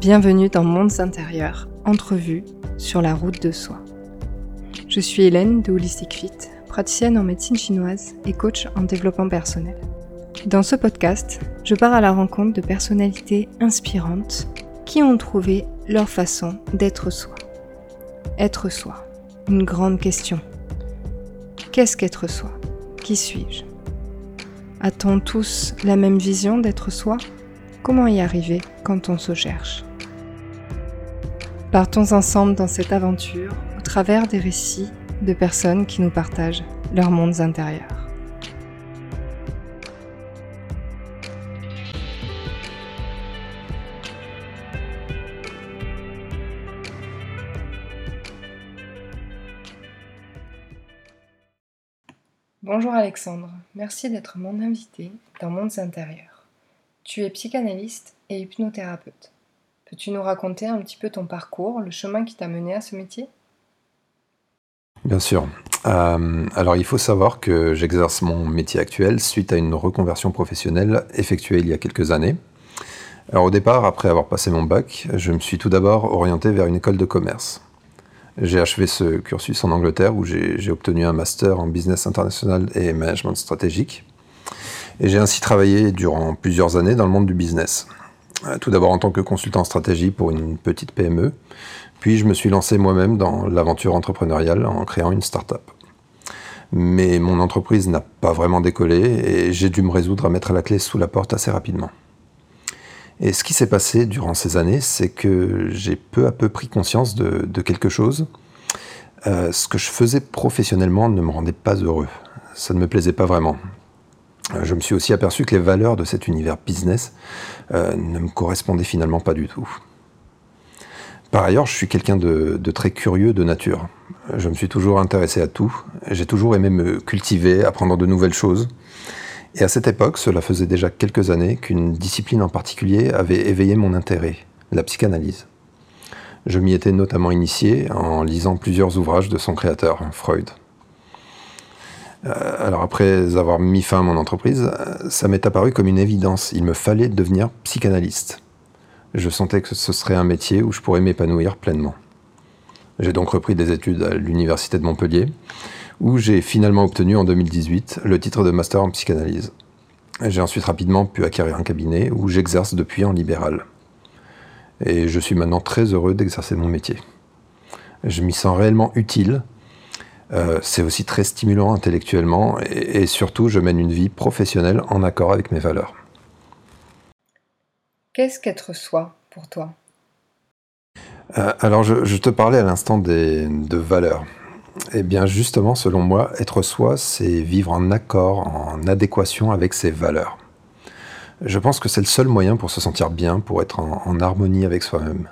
Bienvenue dans Mondes intérieurs, entrevue sur la route de soi. Je suis Hélène de Holistic Fit, praticienne en médecine chinoise et coach en développement personnel. Dans ce podcast, je pars à la rencontre de personnalités inspirantes qui ont trouvé leur façon d'être soi. Être soi, une grande question. Qu'est-ce qu'être soi? Qui suis-je? A-t-on tous la même vision d'être soi? Comment y arriver quand on se cherche Partons ensemble dans cette aventure au travers des récits de personnes qui nous partagent leurs mondes intérieurs. Bonjour Alexandre, merci d'être mon invité dans Mondes intérieurs. Tu es psychanalyste et hypnothérapeute. Peux-tu nous raconter un petit peu ton parcours, le chemin qui t'a mené à ce métier? Bien sûr. Euh, alors il faut savoir que j'exerce mon métier actuel suite à une reconversion professionnelle effectuée il y a quelques années. Alors au départ, après avoir passé mon bac, je me suis tout d'abord orienté vers une école de commerce. J'ai achevé ce cursus en Angleterre où j'ai obtenu un master en business international et management stratégique. Et j'ai ainsi travaillé durant plusieurs années dans le monde du business. Euh, tout d'abord en tant que consultant en stratégie pour une petite PME, puis je me suis lancé moi-même dans l'aventure entrepreneuriale en créant une start-up. Mais mon entreprise n'a pas vraiment décollé et j'ai dû me résoudre à mettre la clé sous la porte assez rapidement. Et ce qui s'est passé durant ces années, c'est que j'ai peu à peu pris conscience de, quelque chose. Euh, ce que je faisais professionnellement ne me rendait pas heureux. Ça ne me plaisait pas vraiment. Je me suis aussi aperçu que les valeurs de cet univers business euh, ne me correspondaient finalement pas du tout. Par ailleurs, je suis quelqu'un de, très curieux de nature. Je me suis toujours intéressé à tout. J'ai toujours aimé me cultiver, apprendre de nouvelles choses. Et à cette époque, cela faisait déjà quelques années qu'une discipline en particulier avait éveillé mon intérêt, la psychanalyse. Je m'y étais notamment initié en lisant plusieurs ouvrages de son créateur, Freud. Euh, alors après avoir mis fin à mon entreprise, ça m'est apparu comme une évidence. Il me fallait devenir psychanalyste. Je sentais que ce serait un métier où je pourrais m'épanouir pleinement. J'ai donc repris des études à l'université de Montpellier, où j'ai finalement obtenu en 2018 le titre de master en psychanalyse. J'ai ensuite rapidement pu acquérir un cabinet où j'exerce depuis en libéral. Et je suis maintenant très heureux d'exercer mon métier. Je m'y sens réellement utile euh, c'est aussi très stimulant intellectuellement et, surtout, je mène une vie professionnelle en accord avec mes valeurs. Qu'est-ce qu'être soi pour toi? Euh, Alors, je, te parlais à l'instant de valeurs. Eh bien, justement, selon moi, être soi, c'est vivre en accord, en adéquation avec ses valeurs. Je pense que c'est le seul moyen pour se sentir bien, pour être en harmonie avec soi-même.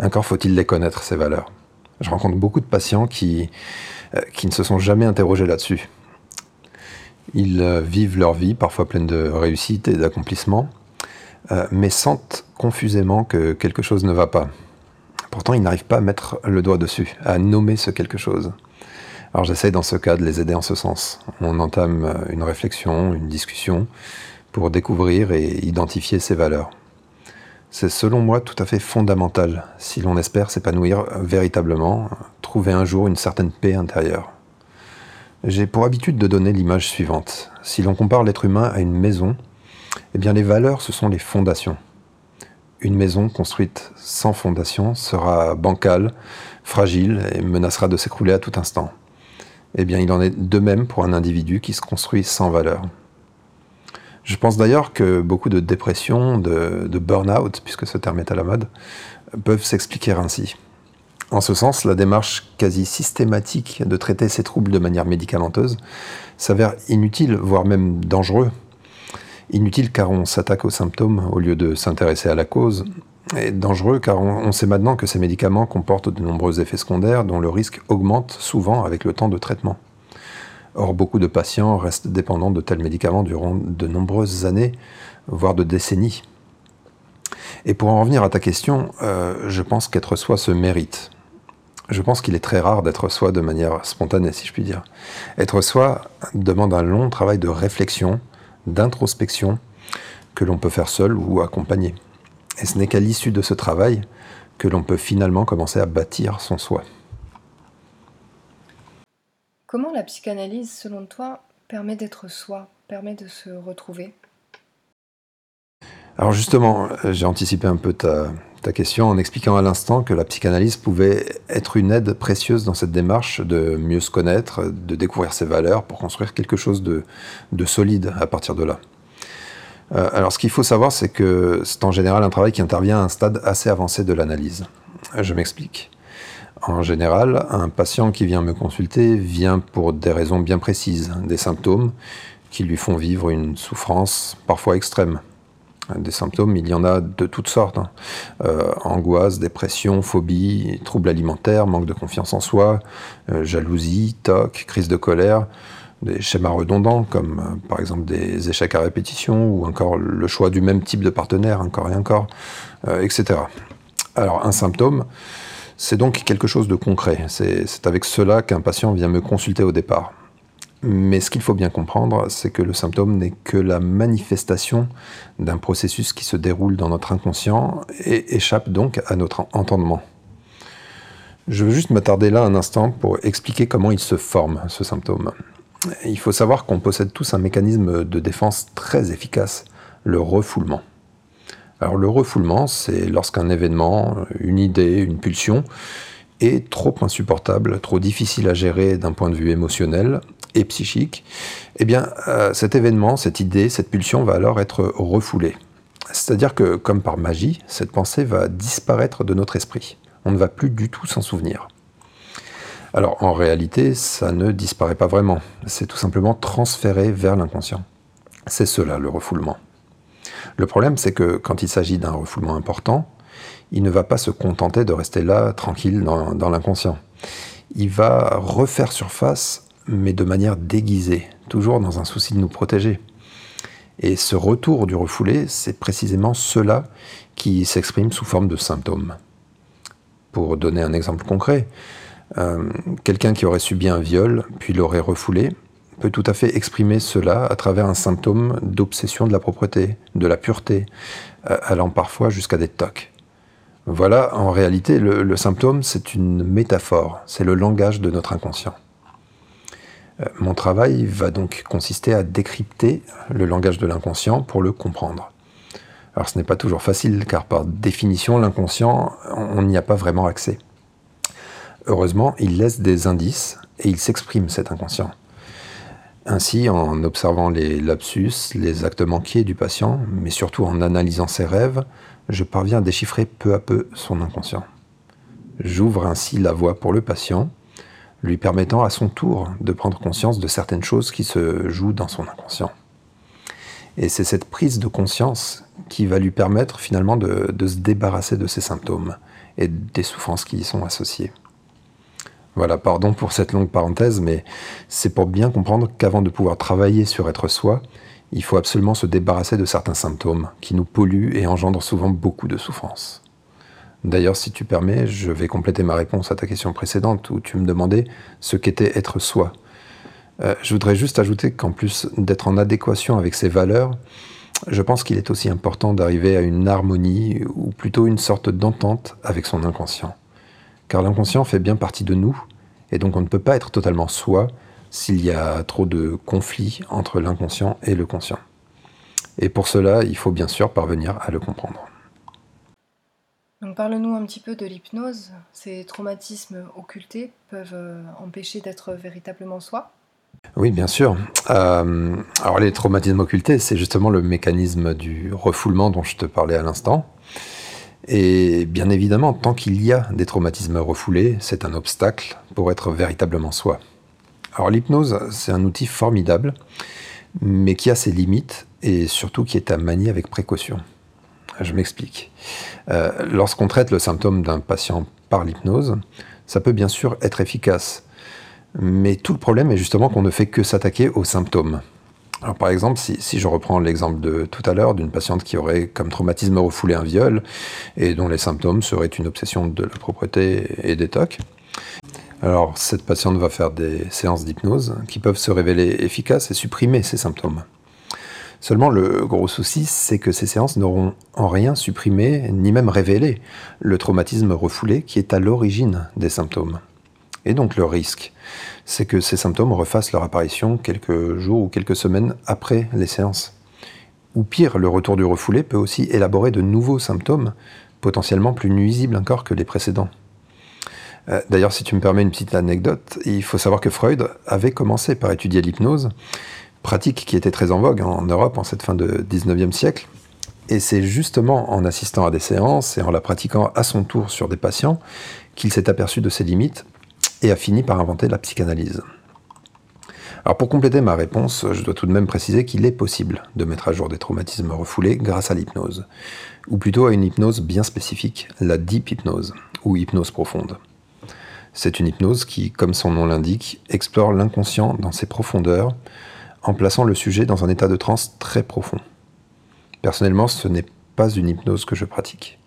Encore faut-il les connaître, ces valeurs. Je rencontre beaucoup de patients qui, euh, qui ne se sont jamais interrogés là-dessus. Ils euh, vivent leur vie, parfois pleine de réussite et d'accomplissement, euh, mais sentent confusément que quelque chose ne va pas. Pourtant, ils n'arrivent pas à mettre le doigt dessus, à nommer ce quelque chose. Alors j'essaye dans ce cas de les aider en ce sens. On entame une réflexion, une discussion, pour découvrir et identifier ces valeurs. C'est selon moi tout à fait fondamental si l'on espère s'épanouir véritablement, trouver un jour une certaine paix intérieure. J'ai pour habitude de donner l'image suivante. Si l'on compare l'être humain à une maison, eh bien les valeurs, ce sont les fondations. Une maison construite sans fondation sera bancale, fragile et menacera de s'écrouler à tout instant. Eh bien il en est de même pour un individu qui se construit sans valeur. Je pense d'ailleurs que beaucoup de dépressions, de, burn-out, puisque ce terme est à la mode, peuvent s'expliquer ainsi. En ce sens, la démarche quasi systématique de traiter ces troubles de manière médicamenteuse s'avère inutile, voire même dangereux. Inutile car on s'attaque aux symptômes au lieu de s'intéresser à la cause, et dangereux car on, sait maintenant que ces médicaments comportent de nombreux effets secondaires dont le risque augmente souvent avec le temps de traitement. Or, beaucoup de patients restent dépendants de tels médicaments durant de nombreuses années, voire de décennies. Et pour en revenir à ta question, euh, je pense qu'être soi se mérite. Je pense qu'il est très rare d'être soi de manière spontanée, si je puis dire. Être soi demande un long travail de réflexion, d'introspection, que l'on peut faire seul ou accompagné. Et ce n'est qu'à l'issue de ce travail que l'on peut finalement commencer à bâtir son soi. Comment la psychanalyse, selon toi, permet d'être soi, permet de se retrouver? Alors justement, j'ai anticipé un peu ta, question en expliquant à l'instant que la psychanalyse pouvait être une aide précieuse dans cette démarche de mieux se connaître, de découvrir ses valeurs pour construire quelque chose de, de solide à partir de là. Euh, alors ce qu'il faut savoir, c'est que c'est en général un travail qui intervient à un stade assez avancé de l'analyse. Je m'explique. En général, un patient qui vient me consulter vient pour des raisons bien précises, des symptômes qui lui font vivre une souffrance parfois extrême. Des symptômes, il y en a de toutes sortes. Hein. Euh, angoisse, dépression, phobie, troubles alimentaires, manque de confiance en soi, euh, jalousie, toc, crise de colère, des schémas redondants comme euh, par exemple des échecs à répétition ou encore le choix du même type de partenaire encore et encore, etc. Alors un symptôme, c'est donc quelque chose de concret. C'est avec cela qu'un patient vient me consulter au départ. Mais ce qu'il faut bien comprendre, c'est que le symptôme n'est que la manifestation d'un processus qui se déroule dans notre inconscient et échappe donc à notre entendement. Je veux juste m'attarder là un instant pour expliquer comment il se forme, ce symptôme. Il faut savoir qu'on possède tous un mécanisme de défense très efficace, le refoulement. Alors le refoulement, c'est lorsqu'un événement, une idée, une pulsion est trop insupportable, trop difficile à gérer d'un point de vue émotionnel et psychique, eh bien euh, cet événement, cette idée, cette pulsion va alors être refoulée. C'est-à-dire que, comme par magie, cette pensée va disparaître de notre esprit. On ne va plus du tout s'en souvenir. Alors en réalité, ça ne disparaît pas vraiment. C'est tout simplement transféré vers l'inconscient. C'est cela le refoulement. Le problème, c'est que quand il s'agit d'un refoulement important, il ne va pas se contenter de rester là, tranquille, dans, l'inconscient. Il va refaire surface, mais de manière déguisée, toujours dans un souci de nous protéger. Et ce retour du refoulé, c'est précisément cela qui s'exprime sous forme de symptômes. Pour donner un exemple concret, euh, quelqu'un qui aurait subi un viol, puis l'aurait refoulé, peut tout à fait exprimer cela à travers un symptôme d'obsession de la propreté, de la pureté, euh, allant parfois jusqu'à des tocs. Voilà, en réalité, le, symptôme, c'est une métaphore, c'est le langage de notre inconscient. Euh, mon travail va donc consister à décrypter le langage de l'inconscient pour le comprendre. Alors ce n'est pas toujours facile, car par définition, l'inconscient, on n'y a pas vraiment accès. Heureusement, il laisse des indices et il s'exprime cet inconscient. Ainsi, en observant les lapsus, les actes manqués du patient, mais surtout en analysant ses rêves, je parviens à déchiffrer peu à peu son inconscient. J'ouvre ainsi la voie pour le patient, lui permettant à son tour de prendre conscience de certaines choses qui se jouent dans son inconscient. Et c'est cette prise de conscience qui va lui permettre finalement de, se débarrasser de ses symptômes et des souffrances qui y sont associées. Voilà, pardon pour cette longue parenthèse, mais c'est pour bien comprendre qu'avant de pouvoir travailler sur être soi, il faut absolument se débarrasser de certains symptômes qui nous polluent et engendrent souvent beaucoup de souffrance. D'ailleurs, si tu permets, je vais compléter ma réponse à ta question précédente où tu me demandais ce qu'était être soi. Euh, je voudrais juste ajouter qu'en plus d'être en adéquation avec ses valeurs, je pense qu'il est aussi important d'arriver à une harmonie ou plutôt une sorte d'entente avec son inconscient car l'inconscient fait bien partie de nous, et donc on ne peut pas être totalement soi s'il y a trop de conflits entre l'inconscient et le conscient. Et pour cela, il faut bien sûr parvenir à le comprendre. Donc parle-nous un petit peu de l'hypnose. Ces traumatismes occultés peuvent euh, empêcher d'être véritablement soi? Oui, bien sûr. Euh, alors les traumatismes occultés, c'est justement le mécanisme du refoulement dont je te parlais à l'instant. Et bien évidemment, tant qu'il y a des traumatismes refoulés, c'est un obstacle pour être véritablement soi. Alors l'hypnose, c'est un outil formidable, mais qui a ses limites et surtout qui est à manier avec précaution. Je m'explique. Euh, lorsqu'on traite le symptôme d'un patient par l'hypnose, ça peut bien sûr être efficace, mais tout le problème est justement qu'on ne fait que s'attaquer aux symptômes. Par exemple, si, je reprends l'exemple de tout à l'heure d'une patiente qui aurait comme traumatisme refoulé un viol et dont les symptômes seraient une obsession de la propreté et des tocs, alors cette patiente va faire des séances d'hypnose qui peuvent se révéler efficaces et supprimer ces symptômes. Seulement, le gros souci, c'est que ces séances n'auront en rien supprimé, ni même révélé, le traumatisme refoulé qui est à l'origine des symptômes. Et donc le risque, c'est que ces symptômes refassent leur apparition quelques jours ou quelques semaines après les séances. Ou pire, le retour du refoulé peut aussi élaborer de nouveaux symptômes, potentiellement plus nuisibles encore que les précédents. Euh, d'ailleurs, si tu me permets une petite anecdote, il faut savoir que Freud avait commencé par étudier l'hypnose, pratique qui était très en vogue en Europe en cette fin de 19e siècle. Et c'est justement en assistant à des séances et en la pratiquant à son tour sur des patients qu'il s'est aperçu de ses limites et a fini par inventer la psychanalyse. Alors pour compléter ma réponse, je dois tout de même préciser qu'il est possible de mettre à jour des traumatismes refoulés grâce à l'hypnose, ou plutôt à une hypnose bien spécifique, la deep hypnose, ou hypnose profonde. C'est une hypnose qui, comme son nom l'indique, explore l'inconscient dans ses profondeurs, en plaçant le sujet dans un état de transe très profond. Personnellement, ce n'est pas une hypnose que je pratique.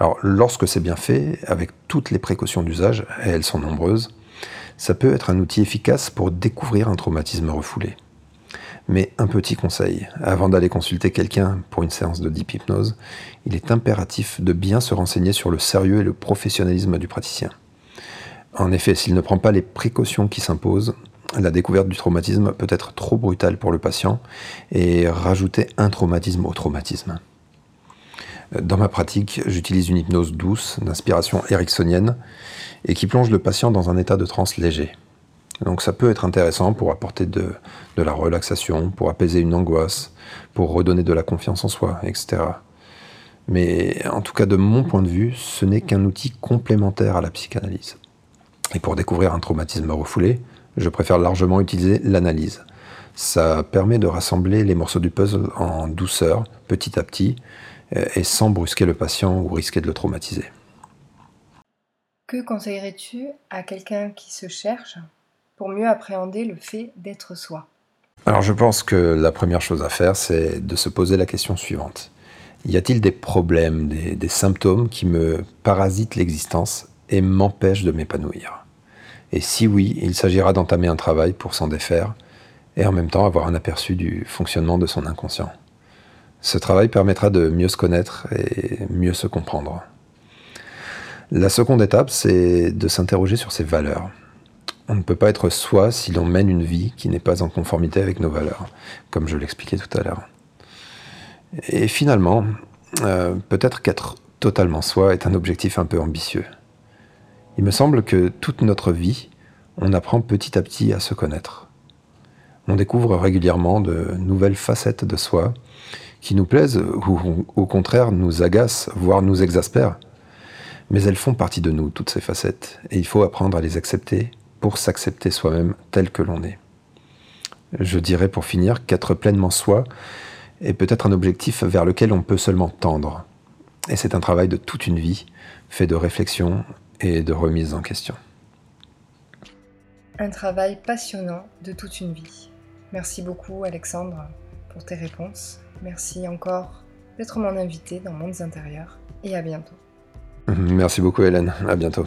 Alors, lorsque c'est bien fait, avec toutes les précautions d'usage, et elles sont nombreuses, ça peut être un outil efficace pour découvrir un traumatisme refoulé. Mais un petit conseil, avant d'aller consulter quelqu'un pour une séance de deep hypnose, il est impératif de bien se renseigner sur le sérieux et le professionnalisme du praticien. En effet, s'il ne prend pas les précautions qui s'imposent, la découverte du traumatisme peut être trop brutale pour le patient et rajouter un traumatisme au traumatisme. Dans ma pratique, j'utilise une hypnose douce, d'inspiration ericksonienne, et qui plonge le patient dans un état de transe léger. Donc ça peut être intéressant pour apporter de, de la relaxation, pour apaiser une angoisse, pour redonner de la confiance en soi, etc. Mais en tout cas, de mon point de vue, ce n'est qu'un outil complémentaire à la psychanalyse. Et pour découvrir un traumatisme refoulé, je préfère largement utiliser l'analyse. Ça permet de rassembler les morceaux du puzzle en douceur, petit à petit, et sans brusquer le patient ou risquer de le traumatiser. Que conseillerais-tu à quelqu'un qui se cherche pour mieux appréhender le fait d'être soi? Alors je pense que la première chose à faire, c'est de se poser la question suivante. Y a-t-il des problèmes, des, des symptômes qui me parasitent l'existence et m'empêche de m'épanouir? Et si oui, il s'agira d'entamer un travail pour s'en défaire et en même temps avoir un aperçu du fonctionnement de son inconscient. Ce travail permettra de mieux se connaître et mieux se comprendre. La seconde étape, c'est de s'interroger sur ses valeurs. On ne peut pas être soi si l'on mène une vie qui n'est pas en conformité avec nos valeurs, comme je l'expliquais tout à l'heure. Et finalement, euh, peut-être qu'être totalement soi est un objectif un peu ambitieux. Il me semble que toute notre vie, on apprend petit à petit à se connaître. On découvre régulièrement de nouvelles facettes de soi qui nous plaisent ou au contraire nous agacent, voire nous exaspèrent. Mais elles font partie de nous, toutes ces facettes, et il faut apprendre à les accepter pour s'accepter soi-même tel que l'on est. Je dirais pour finir qu'être pleinement soi est peut-être un objectif vers lequel on peut seulement tendre. Et c'est un travail de toute une vie, fait de réflexion et de remise en question. Un travail passionnant de toute une vie. Merci beaucoup Alexandre pour tes réponses. Merci encore d'être mon invité dans Mondes intérieurs et à bientôt. Merci beaucoup Hélène, à bientôt.